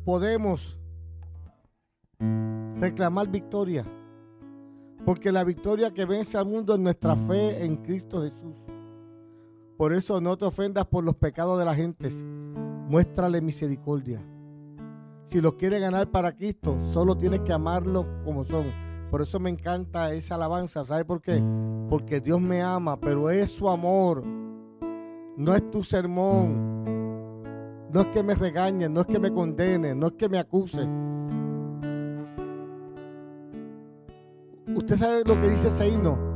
podemos reclamar victoria. Porque la victoria que vence al mundo es nuestra fe en Cristo Jesús. Por eso no te ofendas por los pecados de la gente. Muéstrale misericordia. Si los quiere ganar para Cristo, solo tienes que amarlos como son. Por eso me encanta esa alabanza. ¿Sabe por qué? Porque Dios me ama, pero es su amor. No es tu sermón. No es que me regañen, no es que me condenen, no es que me acusen. Usted sabe lo que dice ese himno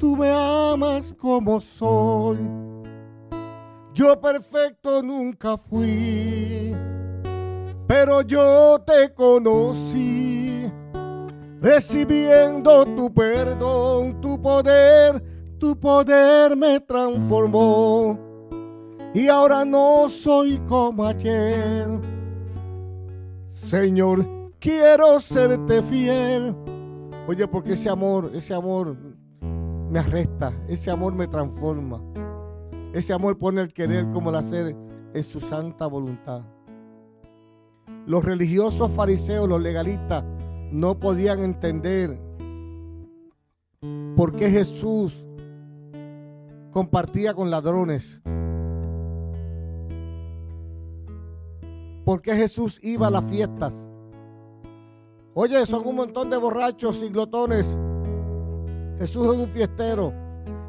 tú me amas como soy. Yo perfecto nunca fui, pero yo te conocí, recibiendo tu perdón, tu poder, tu poder me transformó. Y ahora no soy como ayer. Señor, quiero serte fiel. Oye, porque ese amor, ese amor me arresta, ese amor me transforma. Ese amor pone el querer como el hacer en su santa voluntad. Los religiosos fariseos, los legalistas, no podían entender por qué Jesús compartía con ladrones. ¿Por qué Jesús iba a las fiestas? Oye, son un montón de borrachos y glotones Jesús es un fiestero.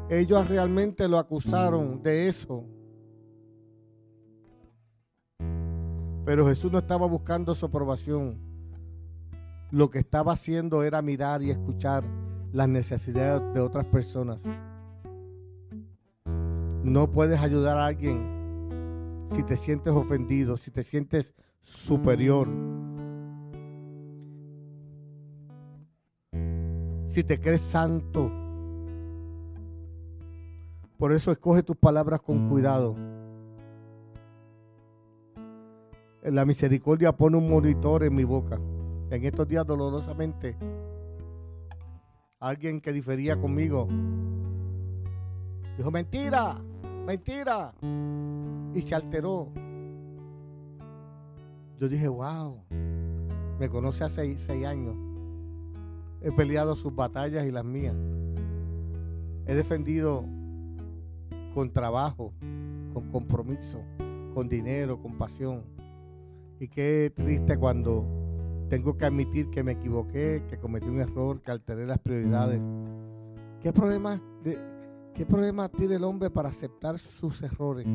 Ellos realmente lo acusaron de eso. Pero Jesús no estaba buscando su aprobación. Lo que estaba haciendo era mirar y escuchar las necesidades de otras personas. No puedes ayudar a alguien si te sientes ofendido, si te sientes superior, si te crees santo. Por eso escoge tus palabras con cuidado. La misericordia pone un monitor en mi boca. En estos días dolorosamente, alguien que difería conmigo dijo, mentira, mentira. Y se alteró. Yo dije, wow, me conoce hace seis años. He peleado sus batallas y las mías. He defendido con trabajo, con compromiso, con dinero, con pasión. Y qué triste cuando tengo que admitir que me equivoqué, que cometí un error, que alteré las prioridades. ¿Qué problema, de, ¿Qué problema tiene el hombre para aceptar sus errores?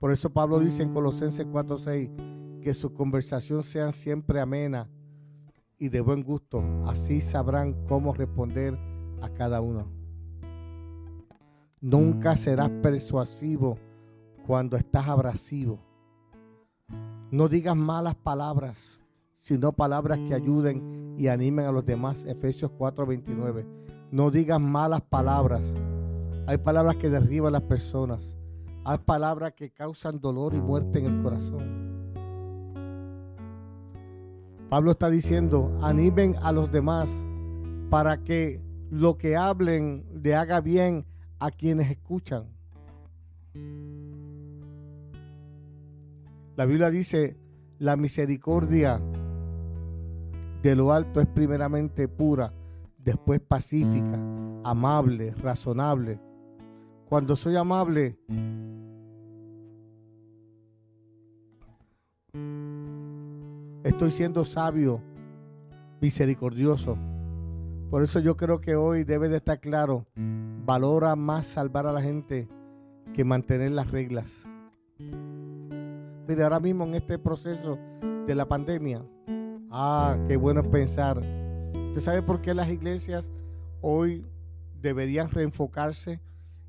Por eso Pablo dice en Colosenses 4:6, que su conversación sea siempre amena y de buen gusto. Así sabrán cómo responder a cada uno. Nunca serás persuasivo cuando estás abrasivo. No digas malas palabras, sino palabras que ayuden y animen a los demás. Efesios 4:29. No digas malas palabras. Hay palabras que derriban a las personas. Hay palabras que causan dolor y muerte en el corazón. Pablo está diciendo, animen a los demás para que lo que hablen le haga bien a quienes escuchan. La Biblia dice, la misericordia de lo alto es primeramente pura, después pacífica, amable, razonable. Cuando soy amable, Estoy siendo sabio, misericordioso. Por eso yo creo que hoy debe de estar claro, valora más salvar a la gente que mantener las reglas. Mire, ahora mismo en este proceso de la pandemia, ah, qué bueno pensar. ¿Usted sabe por qué las iglesias hoy deberían reenfocarse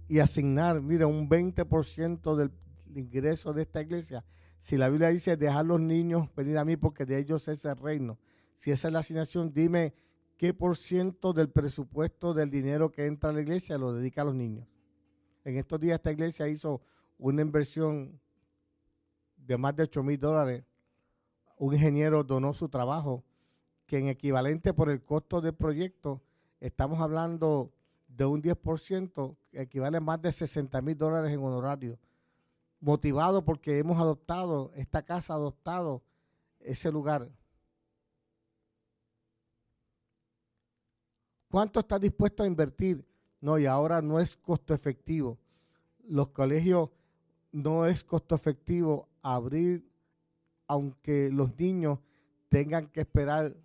y asignar, mira, un 20% del ingreso de esta iglesia si la Biblia dice dejar los niños venir a mí porque de ellos es el reino, si esa es la asignación, dime qué por ciento del presupuesto del dinero que entra a la iglesia lo dedica a los niños. En estos días esta iglesia hizo una inversión de más de 8 mil dólares. Un ingeniero donó su trabajo, que en equivalente por el costo del proyecto, estamos hablando de un 10%, que equivale a más de 60 mil dólares en honorario motivado porque hemos adoptado, esta casa adoptado ese lugar. ¿Cuánto está dispuesto a invertir? No, y ahora no es costo efectivo. Los colegios no es costo efectivo abrir, aunque los niños tengan que esperar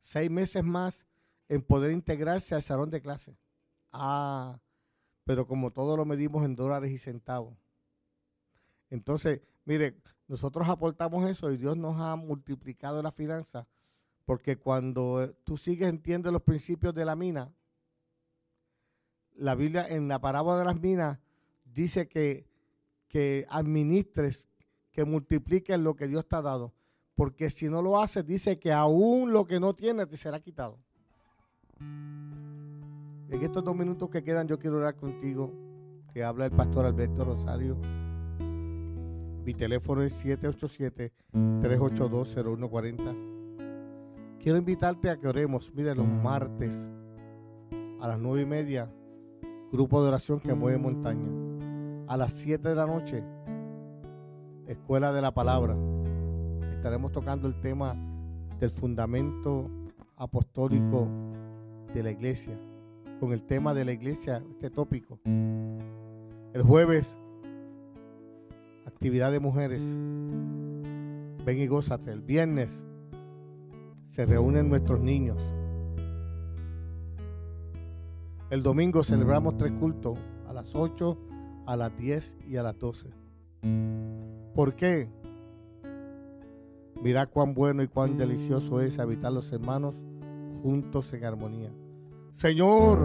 seis meses más en poder integrarse al salón de clase. Ah, pero como todo lo medimos en dólares y centavos. Entonces, mire, nosotros aportamos eso y Dios nos ha multiplicado la finanza, porque cuando tú sigues, entiendes los principios de la mina, la Biblia en la parábola de las minas dice que, que administres, que multipliques lo que Dios te ha dado, porque si no lo haces, dice que aún lo que no tienes te será quitado. En estos dos minutos que quedan, yo quiero orar contigo, que habla el pastor Alberto Rosario. Mi teléfono es 787-382-0140. Quiero invitarte a que oremos. Mire, los martes a las nueve y media, grupo de oración que mueve montaña. A las 7 de la noche, Escuela de la Palabra. Estaremos tocando el tema del fundamento apostólico de la iglesia con el tema de la iglesia, este tópico. El jueves, actividad de mujeres. Ven y gózate. El viernes se reúnen nuestros niños. El domingo celebramos tres cultos, a las 8, a las 10 y a las 12. ¿Por qué? Mira cuán bueno y cuán delicioso es habitar los hermanos juntos en armonía. Señor,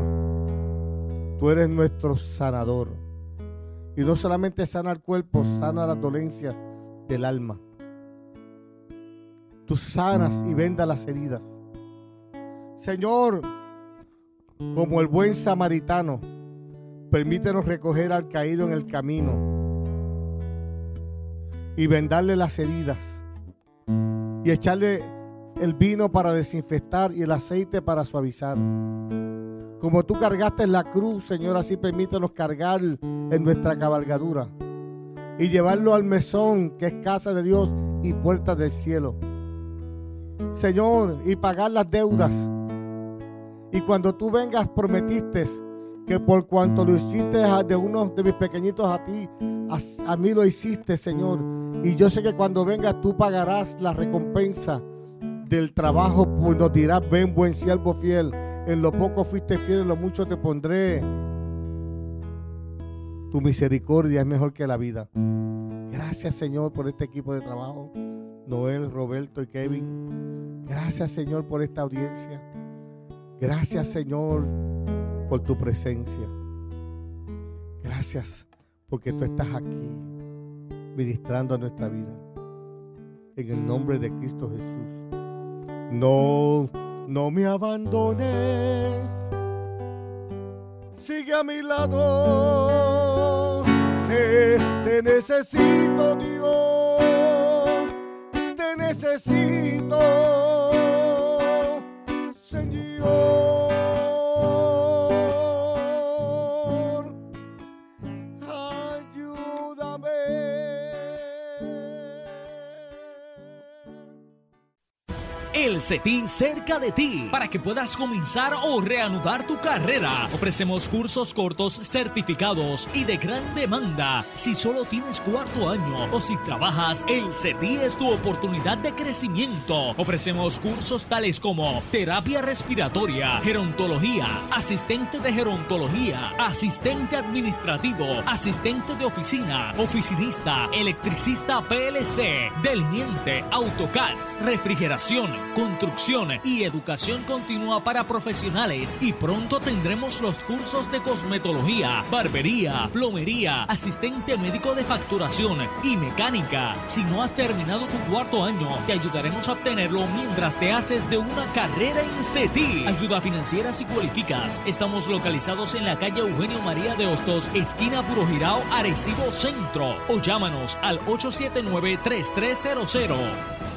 tú eres nuestro sanador. Y no solamente sana el cuerpo, sana las dolencias del alma. Tú sanas y vendas las heridas. Señor, como el buen samaritano, permítenos recoger al caído en el camino y vendarle las heridas y echarle el vino para desinfectar y el aceite para suavizar. Como tú cargaste la cruz, Señor, así permítenos cargar en nuestra cabalgadura y llevarlo al mesón que es casa de Dios y puerta del cielo. Señor, y pagar las deudas. Y cuando tú vengas, prometiste que por cuanto lo hiciste de uno de mis pequeñitos a ti, a mí lo hiciste, Señor. Y yo sé que cuando vengas tú pagarás la recompensa del trabajo, pues nos dirás, ven buen siervo fiel, en lo poco fuiste fiel, en lo mucho te pondré. Tu misericordia es mejor que la vida. Gracias Señor por este equipo de trabajo, Noel, Roberto y Kevin. Gracias Señor por esta audiencia. Gracias Señor por tu presencia. Gracias porque tú estás aquí ministrando a nuestra vida. En el nombre de Cristo Jesús. No, no me abandones. Sigue a mi lado. Te, te necesito, Dios. Te necesito. El CETI cerca de ti para que puedas comenzar o reanudar tu carrera. Ofrecemos cursos cortos, certificados y de gran demanda. Si solo tienes cuarto año o si trabajas, el CETI es tu oportunidad de crecimiento. Ofrecemos cursos tales como terapia respiratoria, gerontología, asistente de gerontología, asistente administrativo, asistente de oficina, oficinista, electricista PLC, delineante, AutoCAD, refrigeración, construcción y educación continua para profesionales y pronto tendremos los cursos de cosmetología, barbería, plomería, asistente médico de facturación y mecánica. Si no has terminado tu cuarto año, te ayudaremos a obtenerlo mientras te haces de una carrera en CETI. Ayuda financiera si cualificas. Estamos localizados en la calle Eugenio María de Hostos, esquina Puro Girao, Arecibo Centro. O llámanos al 879 3300.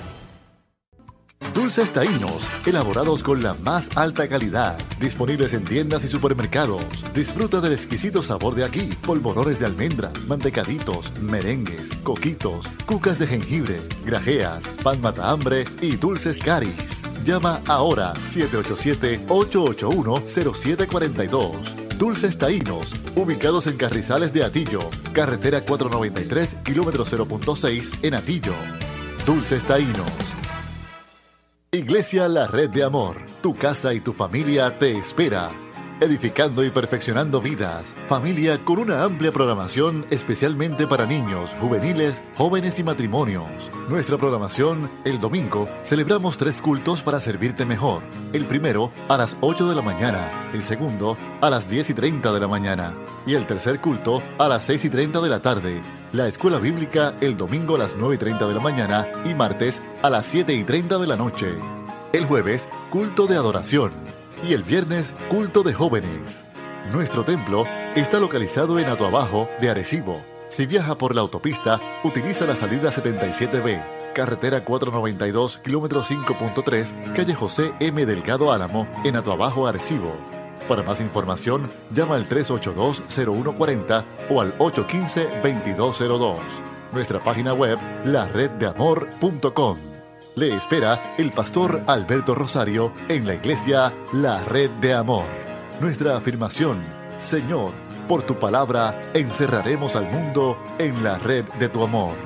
Dulces taínos, elaborados con la más alta calidad, disponibles en tiendas y supermercados. Disfruta del exquisito sabor de aquí, polvorones de almendra, mantecaditos, merengues, coquitos, cucas de jengibre, grajeas, pan mata hambre y dulces caris. Llama ahora 787-881-0742. Dulces Taínos, ubicados en Carrizales de Atillo, carretera 493, kilómetro 0.6 en Atillo. Dulces Taínos. Iglesia La Red de Amor, tu casa y tu familia te espera edificando y perfeccionando vidas. Familia con una amplia programación especialmente para niños, juveniles, jóvenes y matrimonios. Nuestra programación, el domingo, celebramos tres cultos para servirte mejor. El primero a las 8 de la mañana, el segundo a las 10 y 30 de la mañana y el tercer culto a las 6 y 30 de la tarde. La escuela bíblica el domingo a las 9 y 30 de la mañana y martes a las 7 y 30 de la noche. El jueves, culto de adoración y el viernes culto de jóvenes. Nuestro templo está localizado en Atuabajo de Arecibo. Si viaja por la autopista, utiliza la salida 77B, carretera 492, kilómetro 5.3, calle José M. Delgado Álamo, en Atuabajo, Arecibo. Para más información, llama al 382-0140 o al 815-2202. Nuestra página web, lareddeamor.com. Le espera el pastor Alberto Rosario en la iglesia La Red de Amor. Nuestra afirmación, Señor, por tu palabra encerraremos al mundo en la red de tu amor.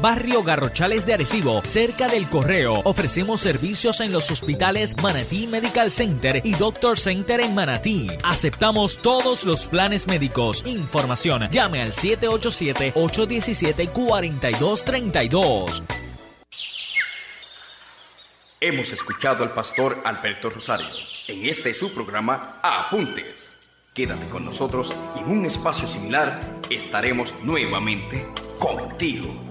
Barrio Garrochales de Arecibo, cerca del Correo. Ofrecemos servicios en los hospitales Manatí Medical Center y Doctor Center en Manatí. Aceptamos todos los planes médicos. Información, llame al 787-817-4232. Hemos escuchado al pastor Alberto Rosario en este su programa Apuntes. Quédate con nosotros y en un espacio similar estaremos nuevamente contigo.